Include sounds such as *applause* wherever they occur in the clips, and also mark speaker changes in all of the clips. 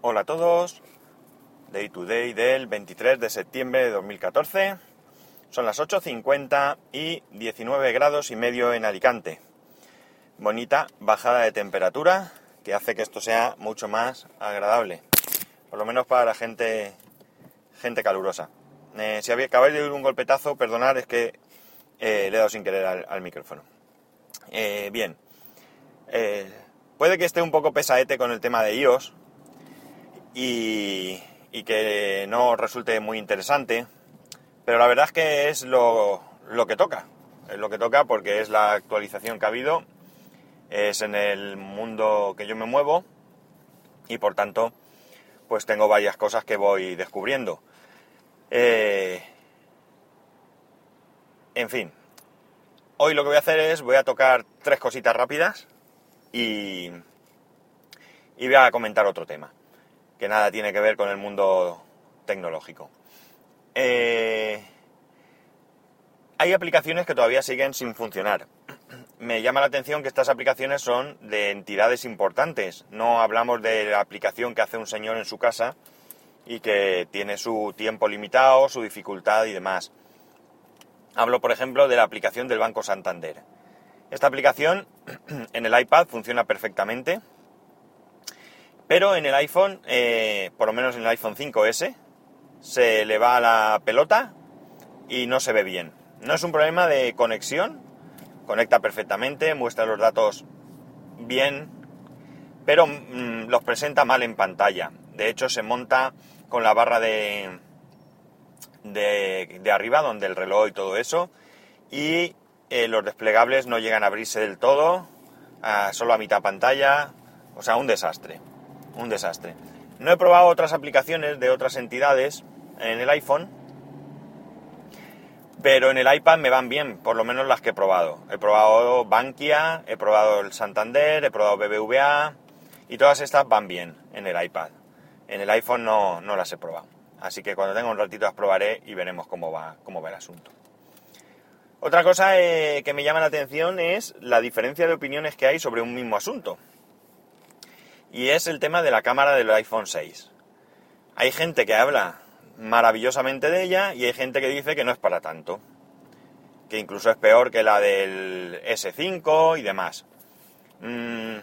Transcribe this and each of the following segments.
Speaker 1: Hola a todos. Day to day del 23 de septiembre de 2014. Son las 8.50 y 19 grados y medio en Alicante. Bonita bajada de temperatura que hace que esto sea mucho más agradable. Por lo menos para la gente, gente calurosa. Eh, si acabáis de oír un golpetazo, perdonad, es que eh, le he dado sin querer al, micrófono. Eh, bien. puede que esté un poco pesaete con el tema de iOS y, que no resulte muy interesante, pero la verdad es que es lo, que toca. Es lo que toca porque es la actualización que ha habido, es en el mundo que yo me muevo y por tanto pues tengo varias cosas que voy descubriendo. Eh, en fin, hoy lo que voy a hacer es voy a tocar tres cositas rápidas y voy a comentar otro tema que nada tiene que ver con el mundo tecnológico. Eh, hay aplicaciones que todavía siguen sin funcionar. Me llama la atención que estas aplicaciones son de entidades importantes. No hablamos de la aplicación que hace un señor en su casa y que tiene su tiempo limitado, su dificultad y demás. Hablo, por ejemplo, de la aplicación del Banco Santander. Esta aplicación *clears throat* en el iPad funciona perfectamente pero en el iPhone, eh, por lo menos en el iPhone 5S, se le va la pelota y no se ve bien. No es un problema de conexión, conecta perfectamente, muestra los datos bien, pero mm, los presenta mal en pantalla. De hecho, se monta con la barra de, de, arriba, donde el reloj y todo eso, y eh, los desplegables no llegan a abrirse del todo, solo a mitad pantalla, o sea, un desastre un desastre. No he probado otras aplicaciones de otras entidades en el iPhone, pero en el iPad me van bien, por lo menos las que he probado. He probado Bankia, he probado el Santander, he probado BBVA y todas estas van bien en el iPad. En el iPhone no, no las he probado. Así que cuando tenga un ratito las probaré y veremos cómo va, cómo va el asunto. Otra cosa eh, que me llama la atención es la diferencia de opiniones que hay sobre un mismo asunto y es el tema de la cámara del iPhone 6. Hay gente que habla maravillosamente de ella y hay gente que dice que no es para tanto, que incluso es peor que la del S5 y demás. Mm,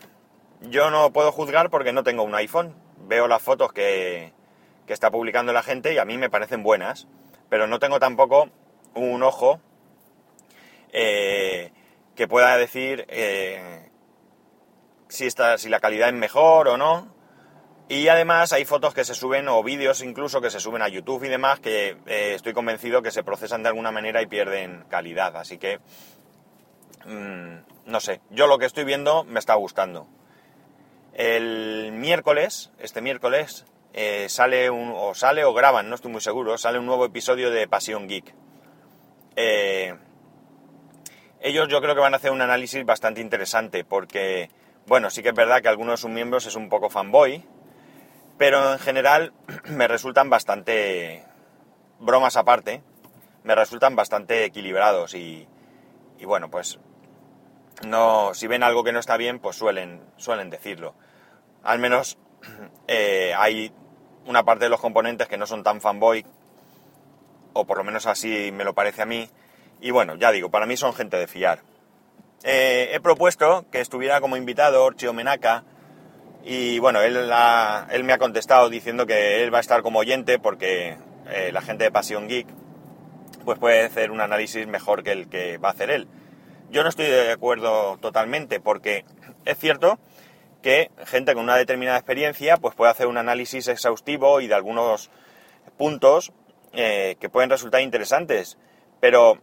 Speaker 1: yo no puedo juzgar porque no tengo un iPhone, veo las fotos que, que, está publicando la gente y a mí me parecen buenas, pero no tengo tampoco un ojo eh, que pueda decir eh, si, si la calidad es mejor o no. Y además hay fotos que se suben o vídeos incluso que se suben a YouTube y demás que eh, estoy convencido que se procesan de alguna manera y pierden calidad. Así que, mm, no sé, yo lo que estoy viendo me está gustando. El miércoles, este miércoles, eh, sale un, o sale o graban, no estoy muy seguro, sale un nuevo episodio de Pasión Geek. Eh, ellos yo creo que van a hacer un análisis bastante interesante porque bueno, sí que es verdad que algunos de sus miembros es un poco fanboy, pero en general *clears throat* me resultan bastante, bromas aparte, me resultan bastante equilibrados y, bueno, pues no, si ven algo que no está bien, pues suelen, suelen decirlo. Al menos *clears throat* eh, hay una parte de los componentes que no son tan fanboy, o por lo menos así me lo parece a mí, y bueno, ya digo, para mí son gente de fiar. Eh, he propuesto que estuviera como invitado Orchio Menaka y bueno, él, él, me ha contestado diciendo que él va a estar como oyente porque eh, la gente de Pasión Geek pues puede hacer un análisis mejor que el que va a hacer él. Yo no estoy de acuerdo totalmente porque es cierto que gente con una determinada experiencia pues puede hacer un análisis exhaustivo y de algunos puntos eh, que pueden resultar interesantes, pero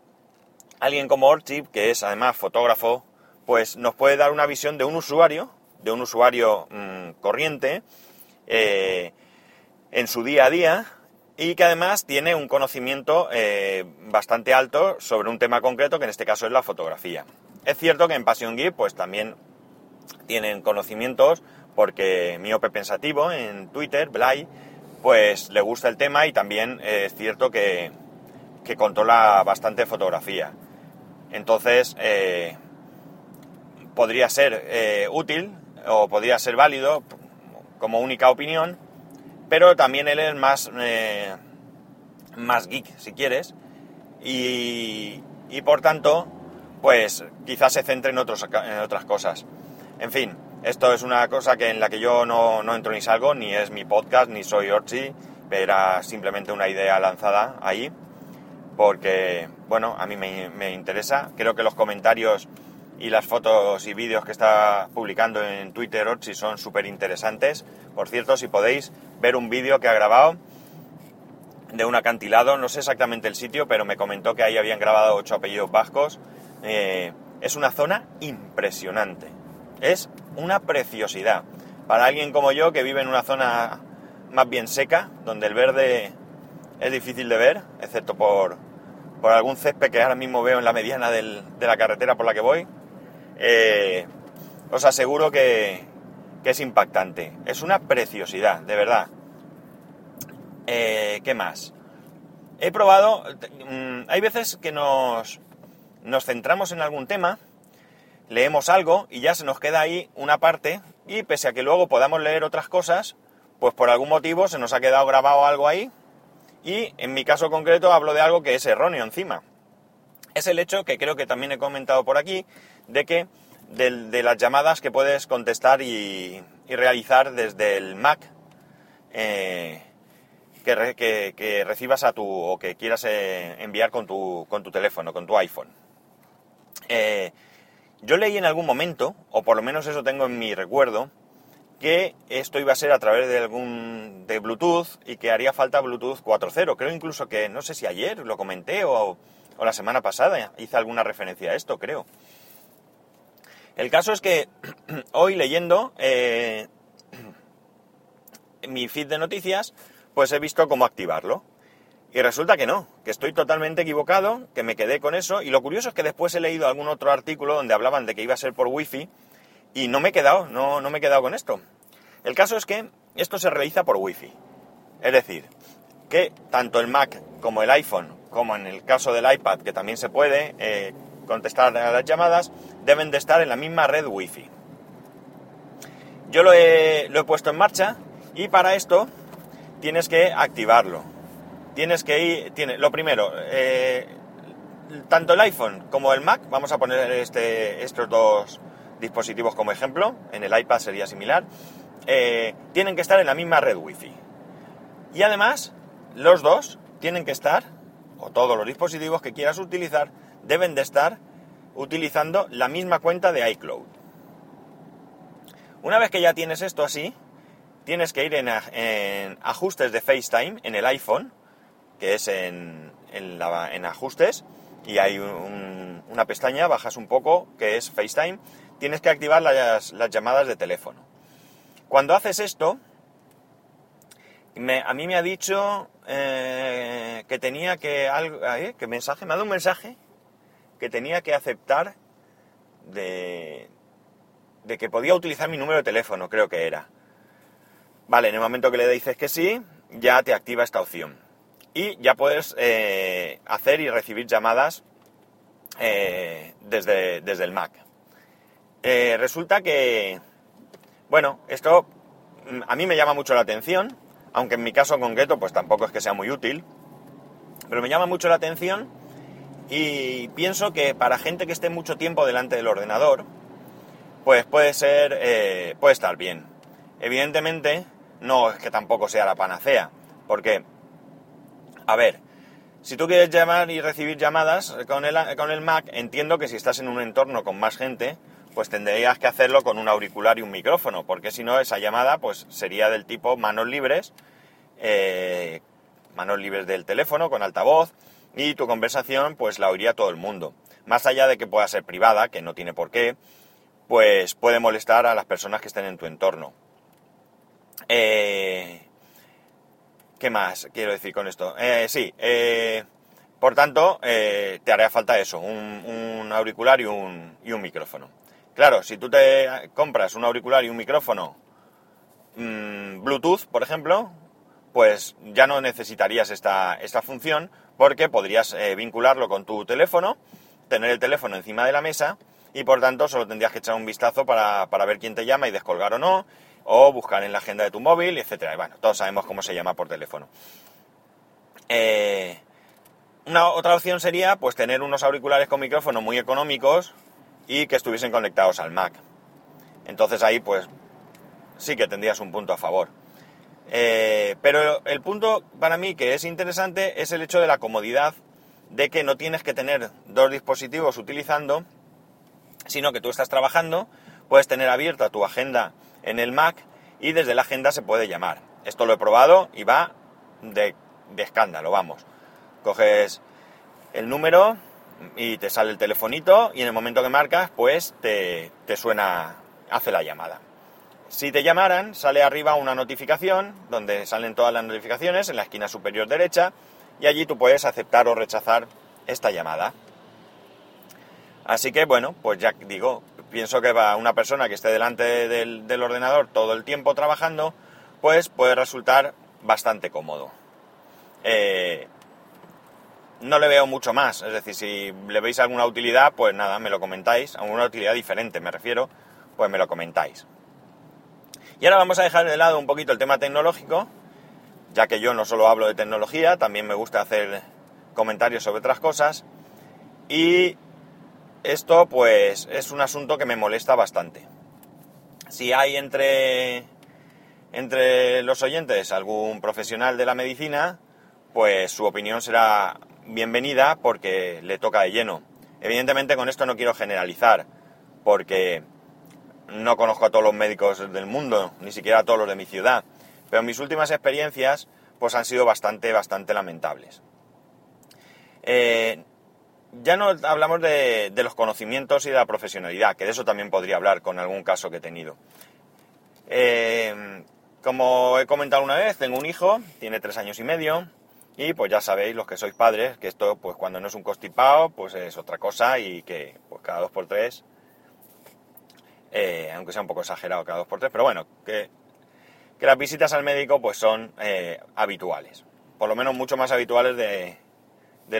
Speaker 1: alguien como Orchip, que es además fotógrafo, pues nos puede dar una visión de un usuario, de un usuario mm, corriente, eh, en su día a día, y que además tiene un conocimiento eh, bastante alto sobre un tema concreto, que en este caso es la fotografía. Es cierto que en Passion Geek pues también tienen conocimientos, porque Miope Pensativo en Twitter, Blay, pues le gusta el tema y también es cierto que, que controla bastante fotografía. Entonces, eh, podría ser eh, útil o podría ser válido como única opinión pero también él es más, eh, más geek, si quieres, y, por tanto, pues quizás se centre en otras cosas. En fin, esto es una cosa que en la que yo no, no entro ni salgo, ni es mi podcast, ni soy Orchi, era simplemente una idea lanzada ahí, porque, bueno, a mí me, interesa. Creo que los comentarios y las fotos y vídeos que está publicando en Twitter Orchi son súper interesantes. Por cierto, si podéis ver un vídeo que ha grabado de un acantilado, no sé exactamente el sitio, pero me comentó que ahí habían grabado ocho apellidos vascos. Eh, es una zona impresionante. Es una preciosidad. Para alguien como yo que vive en una zona más bien seca, donde el verde es difícil de ver, excepto por, por algún césped que ahora mismo veo en la mediana de la carretera por la que voy, eh, os aseguro que, que, es impactante. Es una preciosidad, de verdad. Eh, ¿Qué más? He probado, mm, hay veces que nos, nos centramos en algún tema, leemos algo y ya se nos queda ahí una parte y pese a que luego podamos leer otras cosas, pues por algún motivo se nos ha quedado grabado algo ahí y en mi caso concreto hablo de algo que es erróneo encima. Es el hecho que creo que también he comentado por aquí de que de, las llamadas que puedes contestar y, realizar desde el Mac eh, que, recibas a tu o que quieras eh, enviar con tu, con tu teléfono, con tu iPhone. Eh, yo leí en algún momento, o por lo menos eso tengo en mi recuerdo, que esto iba a ser a través de algún de Bluetooth y que haría falta Bluetooth 4.0. Creo incluso que, no sé si ayer lo comenté o, la semana pasada hice alguna referencia a esto, creo. El caso es que *clears throat* hoy leyendo eh, *clears throat* mi feed de noticias, pues he visto cómo activarlo. Y resulta que no, que estoy totalmente equivocado, que me quedé con eso. Y lo curioso es que después he leído algún otro artículo donde hablaban de que iba a ser por wifi y no me he quedado, no, no me he quedado con esto. El caso es que esto se realiza por wifi. Es decir, que tanto el Mac como el iPhone, como en el caso del iPad, que también se puede eh, contestar a las llamadas, deben de estar en la misma red wifi. Yo lo he, lo he puesto en marcha y para esto tienes que activarlo tienes que ir, tiene, lo primero, eh, tanto el iPhone como el Mac, vamos a poner este, estos dos dispositivos como ejemplo, en el iPad sería similar, eh, tienen que estar en la misma red Wi-Fi. Y además, los dos tienen que estar, o todos los dispositivos que quieras utilizar, deben de estar utilizando la misma cuenta de iCloud. Una vez que ya tienes esto así, tienes que ir en, ajustes de FaceTime en el iPhone, que es en, ajustes y hay una pestaña, bajas un poco, que es FaceTime, tienes que activar las, llamadas de teléfono. Cuando haces esto, a mí me ha dicho eh, que tenía que... Algo, ¿Qué mensaje? Me ha dado un mensaje que tenía que aceptar de, de que podía utilizar mi número de teléfono, creo que era. Vale, en el momento que le dices que sí, ya te activa esta opción y ya puedes eh, hacer y recibir llamadas eh, desde, desde, el Mac. Eh, resulta que, bueno, esto mm, a mí me llama mucho la atención, aunque en mi caso concreto pues tampoco es que sea muy útil, pero me llama mucho la atención y pienso que para gente que esté mucho tiempo delante del ordenador, pues puede ser, puede estar bien. Evidentemente, no es que tampoco sea la panacea, porque a ver, si tú quieres llamar y recibir llamadas con el, con el Mac, entiendo que si estás en un entorno con más gente, pues tendrías que hacerlo con un auricular y un micrófono, porque si no, esa llamada pues sería del tipo manos libres, eh, manos libres del teléfono con altavoz, y tu conversación pues la oiría todo el mundo. Más allá de que pueda ser privada, que no tiene por qué, pues puede molestar a las personas que estén en tu entorno. Eh, ¿Qué más quiero decir con esto? Eh, sí, eh, por tanto, eh, te haría falta eso, un, auricular y un, y un, micrófono. Claro, si tú te compras un auricular y un micrófono mm, Bluetooth, por ejemplo, pues ya no necesitarías esta, esta función porque podrías vincularlo con tu teléfono, tener el teléfono encima de la mesa y por tanto solo tendrías que echar un vistazo para, para ver quién te llama y descolgar o no o buscar en la agenda de tu móvil, etcétera. Bueno, todos sabemos cómo se llama por teléfono. Eh, una otra opción sería pues tener unos auriculares con micrófono muy económicos y que estuviesen conectados al Mac. Entonces ahí pues sí que tendrías un punto a favor. Eh, pero el punto para mí que es interesante es el hecho de la comodidad de que no tienes que tener dos dispositivos utilizando, sino que tú estás trabajando, puedes tener abierta tu agenda en el Mac y desde la agenda se puede llamar. Esto lo he probado y va de, escándalo, vamos. Coges el número y te sale el telefonito y en el momento que marcas, pues te, te suena, hace la llamada. Si te llamaran, sale arriba una notificación donde salen todas las notificaciones en la esquina superior derecha y allí tú puedes aceptar o rechazar esta llamada. Así que bueno, pues ya digo, pienso que va una persona que esté delante del, ordenador todo el tiempo trabajando, pues puede resultar bastante cómodo. Eh, no le veo mucho más, es decir, si le veis alguna utilidad, pues nada, me lo comentáis, alguna utilidad diferente me refiero, pues me lo comentáis. Y ahora vamos a dejar de lado un poquito el tema tecnológico ya que yo no solo hablo de tecnología, también me gusta hacer comentarios sobre otras cosas. Y esto pues es un asunto que me molesta bastante. Si hay entre, entre los oyentes algún profesional de la medicina, pues su opinión será bienvenida porque le toca de lleno. Evidentemente con esto no quiero generalizar, porque no conozco a todos los médicos del mundo, ni siquiera a todos los de mi ciudad. Pero mis últimas experiencias pues han sido bastante, bastante lamentables. Eh, ya no hablamos de, los conocimientos y de la profesionalidad, que de eso también podría hablar con algún caso que he tenido. Eh, como he comentado una vez, tengo un hijo, tiene tres años y medio, y pues ya sabéis, los que sois padres, que esto, pues cuando no es un constipado, pues es otra cosa y que pues cada dos por tres, eh, aunque sea un poco exagerado cada dos por tres, pero bueno, que las visitas al médico pues son eh, habituales, por lo menos mucho más habituales de,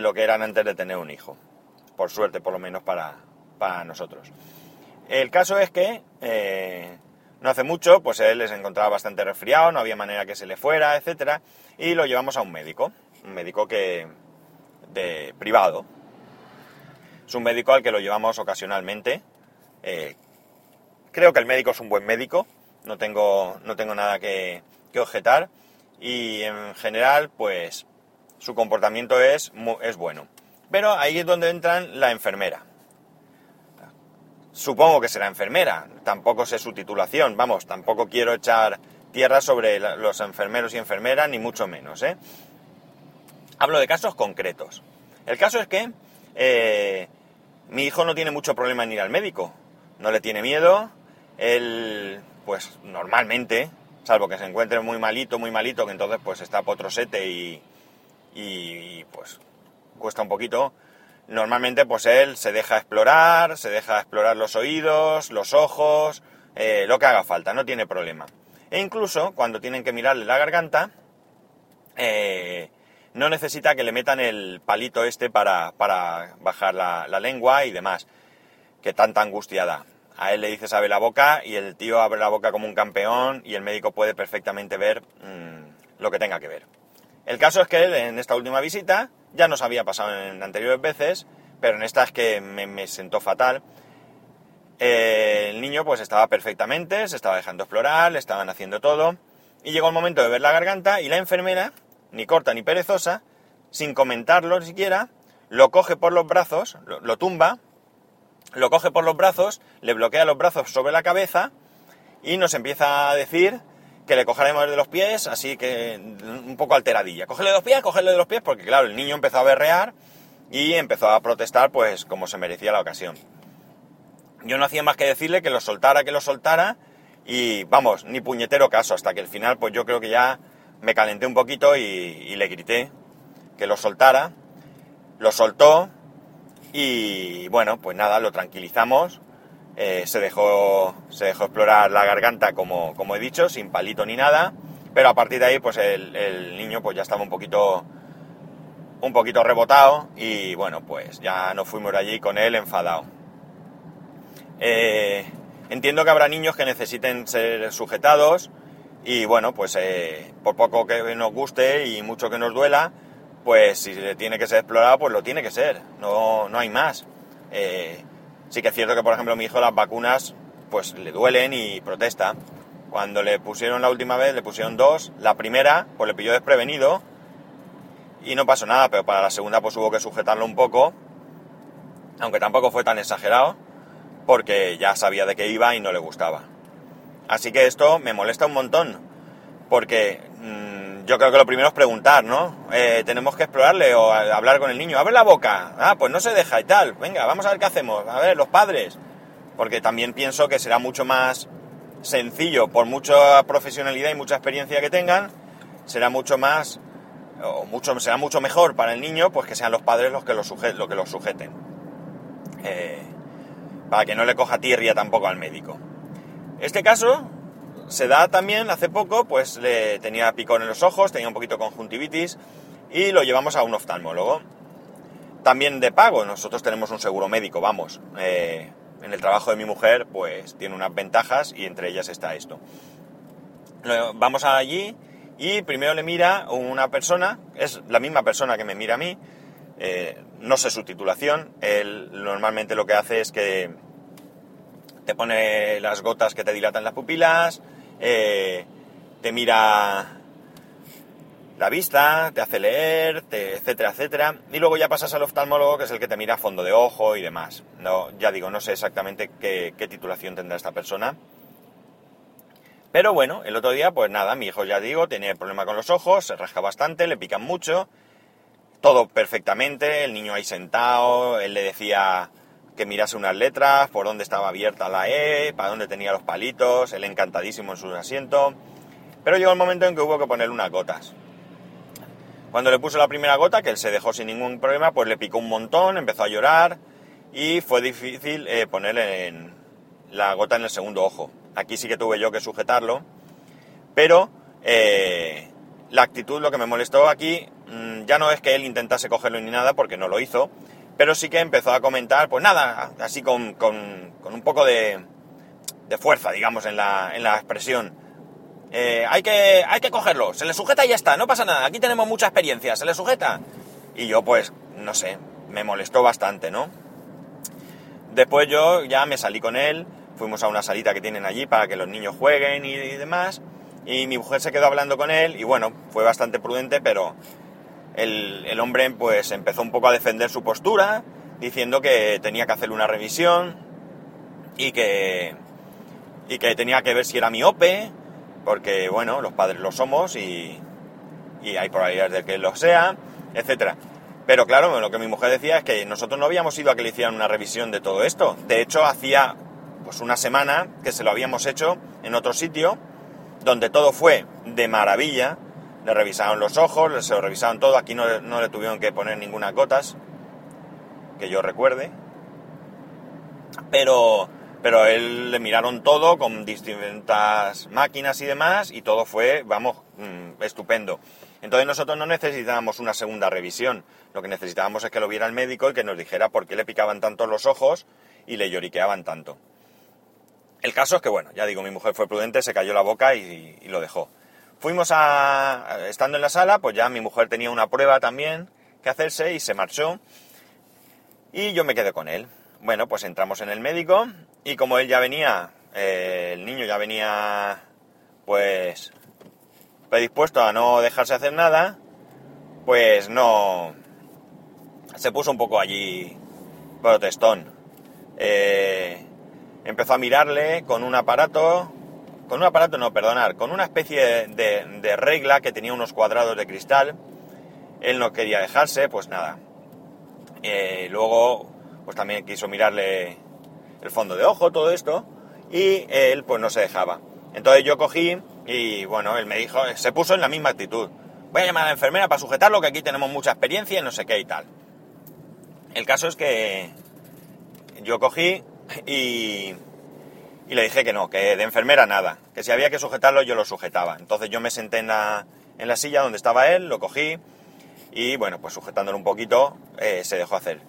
Speaker 1: lo que eran antes de tener un hijo, por suerte por lo menos para, nosotros. El caso es que eh, no hace mucho, pues él se encontraba bastante resfriado, no había manera que se le fuera, etcétera, y lo llevamos a un médico, un médico que de privado. Es un médico al que lo llevamos ocasionalmente. Eh, creo que el médico es un buen médico, no tengo, no tengo nada que, objetar y en general pues su comportamiento es, es bueno. Pero ahí es donde entran la enfermera. Supongo que será enfermera, tampoco sé su titulación, vamos, tampoco quiero echar tierra sobre los enfermeros y enfermeras, ni mucho menos. ¿eh? Hablo de casos concretos. El caso es que eh, mi hijo no tiene mucho problema en ir al médico, no le tiene miedo, él pues normalmente, salvo que se encuentre muy malito, muy malito, que entonces pues está potrosete y, y pues cuesta un poquito, normalmente pues él se deja explorar, se deja explorar los oídos, los ojos, eh, lo que haga falta, no tiene problema. E incluso cuando tienen que mirarle la garganta, eh, no necesita que le metan el palito este para, bajar la, lengua y demás, que tanta angustia da a él le dices abre la boca y el tío abre la boca como un campeón y el médico puede perfectamente ver mm, lo que tenga que ver. El caso es que en esta última visita, ya nos había pasado en anteriores veces, pero en esta es que me, sentó fatal. Eh, el niño pues estaba perfectamente, se estaba dejando explorar, le estaban haciendo todo y llegó el momento de ver la garganta y la enfermera, ni corta ni perezosa, sin comentarlo siquiera, lo coge por los brazos, lo tumba lo coge por los brazos, le bloquea los brazos sobre la cabeza y nos empieza a decir que le cogeremos de los pies, así que un poco alteradilla. Cógele de los pies, cógele de los pies, porque claro, el niño empezó a berrear y empezó a protestar pues como se merecía la ocasión. Yo no hacía más que decirle que lo soltara, que lo soltara y vamos, ni puñetero caso, hasta que al final pues yo creo que ya me calenté un poquito y, le grité que lo soltara. Lo soltó, y bueno, pues nada, lo tranquilizamos. Eh, se, dejó, se dejó explorar la garganta, como, como he dicho, sin palito ni nada. Pero a partir de ahí, pues el, niño pues ya estaba un poquito, un poquito rebotado. Y bueno, pues ya nos fuimos allí con él enfadado. Eh, entiendo que habrá niños que necesiten ser sujetados y bueno, pues eh, por poco que nos guste y mucho que nos duela, pues si tiene que ser explorado, pues lo tiene que ser, no, no hay más. Eh, sí que es cierto que, por ejemplo, mi hijo las vacunas pues le duelen y protesta. Cuando le pusieron la última vez, le pusieron dos. La primera, pues le pilló desprevenido y no pasó nada, pero para la segunda pues hubo que sujetarlo un poco, aunque tampoco fue tan exagerado, porque ya sabía de qué iba y no le gustaba. Así que esto me molesta un montón, porque mmm, yo creo que lo primero es preguntar, ¿no? Eh, tenemos que explorarle o hablar con el niño. Abre la boca. Ah, pues no se deja y tal. Venga, vamos a ver qué hacemos. A ver, los padres. Porque también pienso que será mucho más sencillo, por mucha profesionalidad y mucha experiencia que tengan, será mucho más o mucho, será mucho mejor para el niño pues que sean los padres los que lo, lo que lo sujeten. Eh, para que no le coja tirria tampoco al médico. Este caso se da también hace poco, pues le tenía picón en los ojos, tenía un poquito conjuntivitis y lo llevamos a un oftalmólogo. También de pago, nosotros tenemos un seguro médico, vamos. Eh, en el trabajo de mi mujer, pues tiene unas ventajas y entre ellas está esto. Vamos allí y primero le mira una persona, es la misma persona que me mira a mí, eh, no sé su titulación, él normalmente lo que hace es que te pone las gotas que te dilatan las pupilas, eh, te mira la vista, te hace leer, etcétera, etcétera, y luego ya pasas al oftalmólogo que es el que te mira a fondo de ojo y demás. No, ya digo, no sé exactamente qué titulación tendrá esta persona, pero bueno, el otro día, pues nada, mi hijo ya digo, tenía problema con los ojos, se rasca bastante, le pican mucho, todo perfectamente, el niño ahí sentado, él le decía que mirase unas letras, por dónde estaba abierta la E, para dónde tenía los palitos, él encantadísimo en su asiento. Pero llegó el momento en que hubo que ponerle unas gotas. Cuando le puso la primera gota, que él se dejó sin ningún problema, pues le picó un montón, empezó a llorar y fue difícil eh, ponerle la gota en el segundo ojo. Aquí sí que tuve yo que sujetarlo. Pero eh, la actitud, lo que me molestó aquí, mm, ya no es que él intentase cogerlo ni nada, porque no lo hizo, pero sí que empezó a comentar, pues nada, así con, un poco de, fuerza, digamos, en la, expresión. Eh, hay, que, hay que cogerlo, se le sujeta y ya está, no pasa nada, aquí tenemos mucha experiencia, se le sujeta. Y yo, pues, no sé, me molestó bastante, ¿no? Después yo ya me salí con él, fuimos a una salita que tienen allí para que los niños jueguen y, demás. Y mi mujer se quedó hablando con él y bueno, fue bastante prudente, pero el, hombre pues empezó un poco a defender su postura, diciendo que tenía que hacerle una revisión y que, y que tenía que ver si era miope, porque bueno, los padres lo somos y, y hay probabilidades de que lo sea, etcétera. Pero claro, lo que mi mujer decía es que nosotros no habíamos ido a que le hicieran una revisión de todo esto. De hecho, hacía pues una semana que se lo habíamos hecho en otro sitio, donde todo fue de maravilla. Le revisaron los ojos, se lo revisaron todo. Aquí no, le tuvieron que poner ninguna gotas, que yo recuerde. Pero, pero él le miraron todo con distintas máquinas y demás, y todo fue, vamos, mm, estupendo. Entonces nosotros no necesitábamos una segunda revisión. Lo que necesitábamos es que lo viera el médico y que nos dijera por qué le picaban tanto los ojos y le lloriqueaban tanto. El caso es que, bueno, ya digo, mi mujer fue prudente, se cayó la boca y, lo dejó. Fuimos a, estando en la sala, pues ya mi mujer tenía una prueba también que hacerse y se marchó. Y yo me quedé con él. Bueno, pues entramos en el médico y como él ya venía, eh, el niño ya venía, pues, predispuesto a no dejarse hacer nada, pues no, se puso un poco allí protestón. Eh, empezó a mirarle con un aparato, con un aparato no, perdonar, con una especie de, regla que tenía unos cuadrados de cristal. Él no quería dejarse, pues nada. Eh, luego, pues también quiso mirarle el fondo de ojo, todo esto, y él pues no se dejaba. Entonces yo cogí y bueno, él me dijo, se puso en la misma actitud. Voy a llamar a la enfermera para sujetarlo, que aquí tenemos mucha experiencia y no sé qué y tal. El caso es que yo cogí, y, le dije que no, que de enfermera nada, que si había que sujetarlo yo lo sujetaba. Entonces yo me senté en la, en la silla donde estaba él, lo cogí y bueno, pues sujetándolo un poquito eh, se dejó hacer.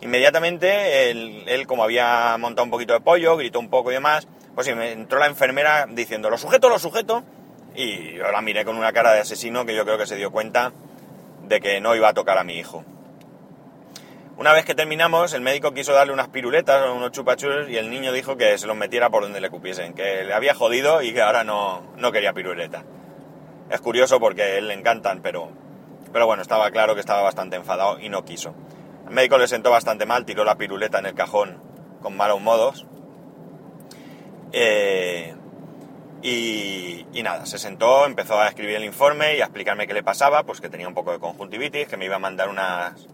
Speaker 1: Inmediatamente él, como había montado un poquito de pollo, gritó un poco y demás, Pues sí, me entró la enfermera diciendo, lo sujeto, lo sujeto, y yo la miré con una cara de asesino que yo creo que se dio cuenta de que no iba a tocar a mi hijo. Una vez que terminamos, el médico quiso darle unas piruletas o unos chupachus y el niño dijo que se los metiera por donde le cupiesen, que le había jodido y que ahora no, no quería piruleta. Es curioso porque a él le encantan, pero, pero bueno, estaba claro que estaba bastante enfadado y no quiso. El médico le sentó bastante mal, tiró la piruleta en el cajón con malos modos. Eh, y, y, nada, se sentó, empezó a escribir el informe y a explicarme qué le pasaba, pues que tenía un poco de conjuntivitis, que me iba a mandar unas,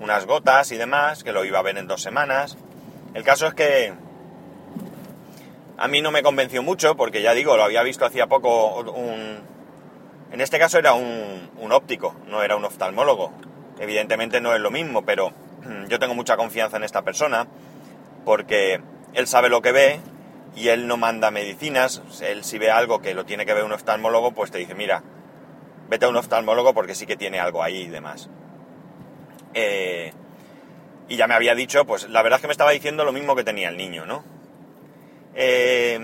Speaker 1: unas gotas y demás, que lo iba a ver en dos semanas. El caso es que a mí no me convenció mucho, porque ya digo, lo había visto hacía poco un... En este caso era un, un óptico, no era un oftalmólogo. Evidentemente no es lo mismo, pero *clears throat* yo tengo mucha confianza en esta persona, porque él sabe lo que ve y él no manda medicinas. Él si ve algo que lo tiene que ver un oftalmólogo, pues te dice, mira, vete a un oftalmólogo porque sí que tiene algo ahí y demás. Eh, y ya me había dicho, pues la verdad es que me estaba diciendo lo mismo que tenía el niño, ¿no? Eh,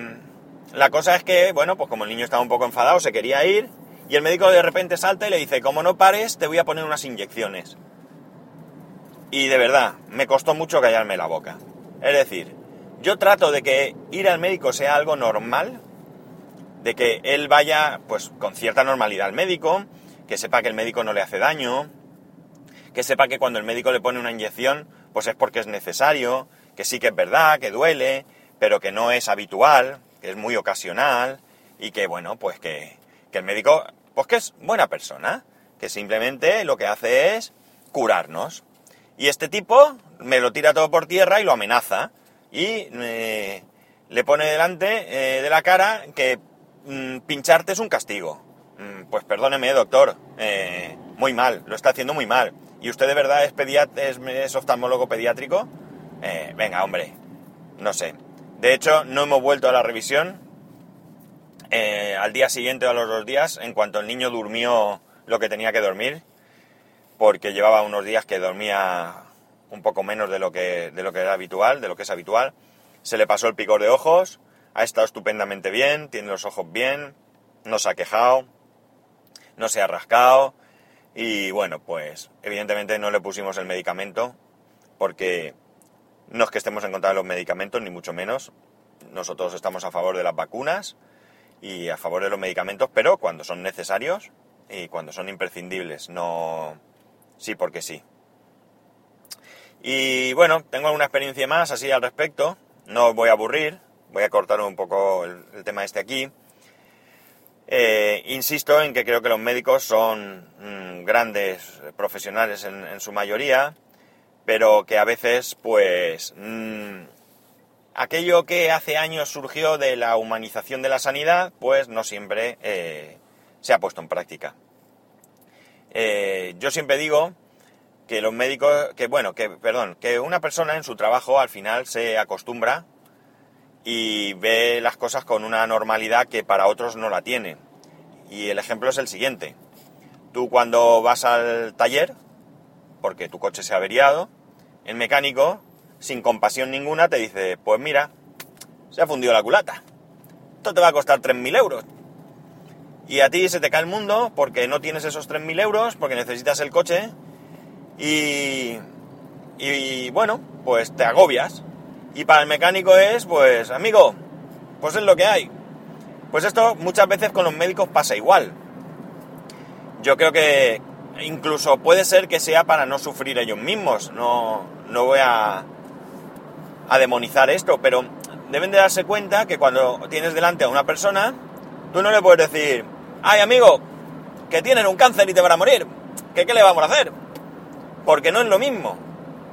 Speaker 1: la cosa es que, bueno, pues como el niño estaba un poco enfadado, se quería ir, y el médico de repente salta y le dice, como no pares, te voy a poner unas inyecciones. Y de verdad, me costó mucho callarme la boca. Es decir, yo trato de que ir al médico sea algo normal, de que él vaya pues con cierta normalidad al médico, que sepa que el médico no le hace daño, que sepa que cuando el médico le pone una inyección, pues es porque es necesario, que sí que es verdad, que duele, pero que no es habitual, que es muy ocasional, y que bueno, pues que, que el médico, pues que es buena persona, que simplemente lo que hace es curarnos. Y este tipo me lo tira todo por tierra y lo amenaza y eh, le pone delante eh, de la cara que mm, pincharte es un castigo. Mm, pues perdóneme, doctor, eh, muy mal, lo está haciendo muy mal. ¿Y usted de verdad es, es, oftalmólogo pediátrico? venga, hombre, no sé. De hecho, no hemos vuelto a la revisión. al día siguiente o a los dos días, en cuanto el niño durmió lo que tenía que dormir, porque llevaba unos días que dormía un poco menos de lo que, de lo que era habitual, de lo que es habitual. Se le pasó el picor de ojos, ha estado estupendamente bien, tiene los ojos bien, no se ha quejado, no se ha rascado y bueno, pues evidentemente no le pusimos el medicamento porque no es que estemos en contra de los medicamentos, ni mucho menos. Nosotros estamos a favor de las vacunas y a favor de los medicamentos, pero cuando son necesarios y cuando son imprescindibles, no sí porque sí. Y bueno, tengo alguna experiencia más así al respecto. No os voy a aburrir, voy a cortar un poco el, tema este aquí. Eh, insisto en que creo que los médicos son mm, grandes profesionales en, su mayoría, pero que a veces, pues, mm, aquello que hace años surgió de la humanización de la sanidad, pues no siempre eh, se ha puesto en práctica. Eh, yo siempre digo que los médicos, que bueno, que, perdón, que una persona en su trabajo al final se acostumbra y ve las cosas con una normalidad que para otros no la tiene. Y el ejemplo es el siguiente. Tú cuando vas al taller, porque tu coche se ha averiado, el mecánico, sin compasión ninguna, te dice, pues mira, se ha fundido la culata. Esto te va a costar 3.000 euros. Y a ti se te cae el mundo porque no tienes esos 3.000 euros, porque necesitas el coche y, y bueno, pues te agobias. Y para el mecánico es, pues, amigo, pues es lo que hay. Pues esto muchas veces con los médicos pasa igual. Yo creo que incluso puede ser que sea para no sufrir ellos mismos. No, no voy a, a demonizar esto, pero deben de darse cuenta que cuando tienes delante a una persona, tú no le puedes decir, ay amigo, que tienen un cáncer y te van a morir, qué le vamos a hacer. Porque no es lo mismo.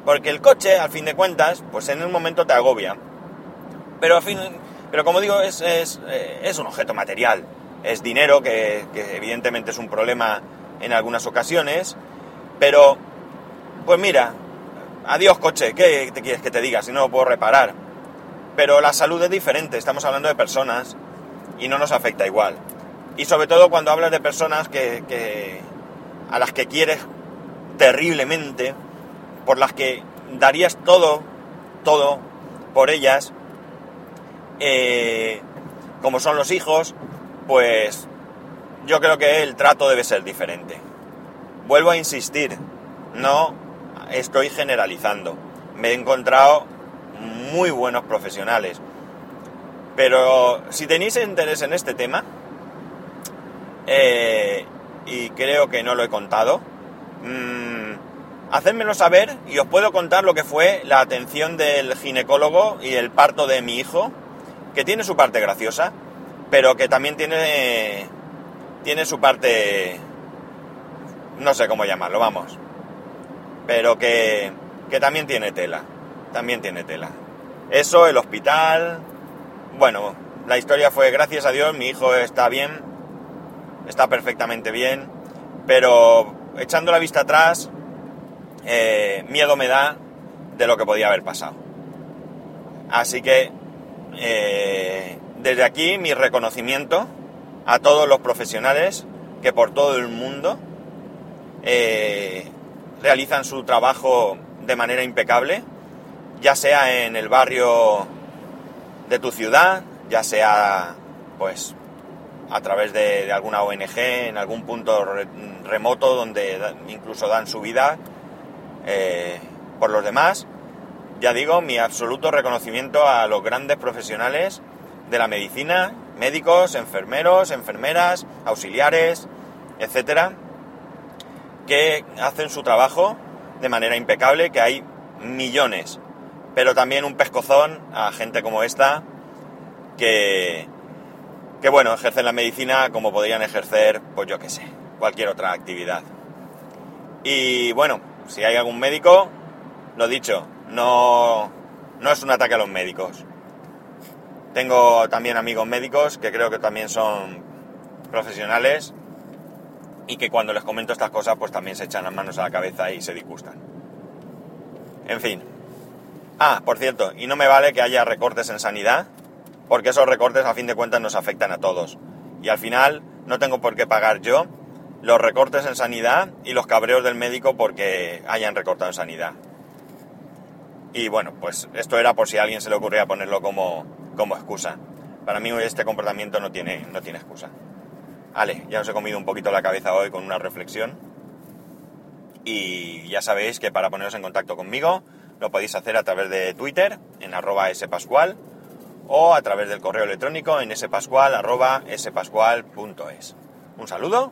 Speaker 1: Porque el coche, al fin de cuentas, pues en un momento te agobia. Pero al fin, pero como digo, es, es, eh, es un objeto material. Es dinero, que, evidentemente es un problema en algunas ocasiones. Pero, pues mira, adiós coche, ¿qué te quieres que te diga si no lo puedo reparar? Pero la salud es diferente, estamos hablando de personas y no nos afecta igual. Y sobre todo cuando hablas de personas que, que a las que quieres terriblemente, por las que darías todo, todo por ellas, eh, como son los hijos, pues yo creo que el trato debe ser diferente. Vuelvo a insistir, no estoy generalizando. Me he encontrado muy buenos profesionales. Pero si tenéis interés en este tema, eh, y creo que no lo he contado, mmm, hacedmelo saber y os puedo contar lo que fue la atención del ginecólogo y el parto de mi hijo, que tiene su parte graciosa, pero que también tiene, tiene su parte, no sé cómo llamarlo, vamos, pero que, que también tiene tela, también tiene tela. Eso, el hospital, bueno, la historia fue, gracias a Dios, mi hijo está bien, está perfectamente bien, pero echando la vista atrás, eh, miedo me da de lo que podía haber pasado. Así que eh, desde aquí mi reconocimiento a todos los profesionales que por todo el mundo eh, realizan su trabajo de manera impecable, ya sea en el barrio de tu ciudad, ya sea pues a través de, alguna ONG, en algún punto remoto donde incluso dan su vida eh, por los demás. Ya digo, mi absoluto reconocimiento a los grandes profesionales de la medicina, médicos, enfermeros, enfermeras, auxiliares, etcétera, que hacen su trabajo de manera impecable, que hay millones, pero también un pescozón a gente como esta que, que bueno, ejercen la medicina como podrían ejercer, pues yo qué sé, cualquier otra actividad. Y bueno, si hay algún médico, lo dicho, no, no es un ataque a los médicos. Tengo también amigos médicos que creo que también son profesionales y que cuando les comento estas cosas pues también se echan las manos a la cabeza y se disgustan. En fin. Ah, por cierto, y no me vale que haya recortes en sanidad, porque esos recortes a fin de cuentas nos afectan a todos. Y al final no tengo por qué pagar yo los recortes en sanidad y los cabreos del médico porque hayan recortado en sanidad. Y bueno, pues esto era por si a alguien se le ocurría ponerlo como, como excusa. Para mí este comportamiento no tiene, no tiene excusa. Vale, ya os he comido un poquito la cabeza hoy con una reflexión. Y ya sabéis que para poneros en contacto conmigo lo podéis hacer a través de Twitter en arroba spascual o a través del correo electrónico en spascual arroba spascual.es. Un saludo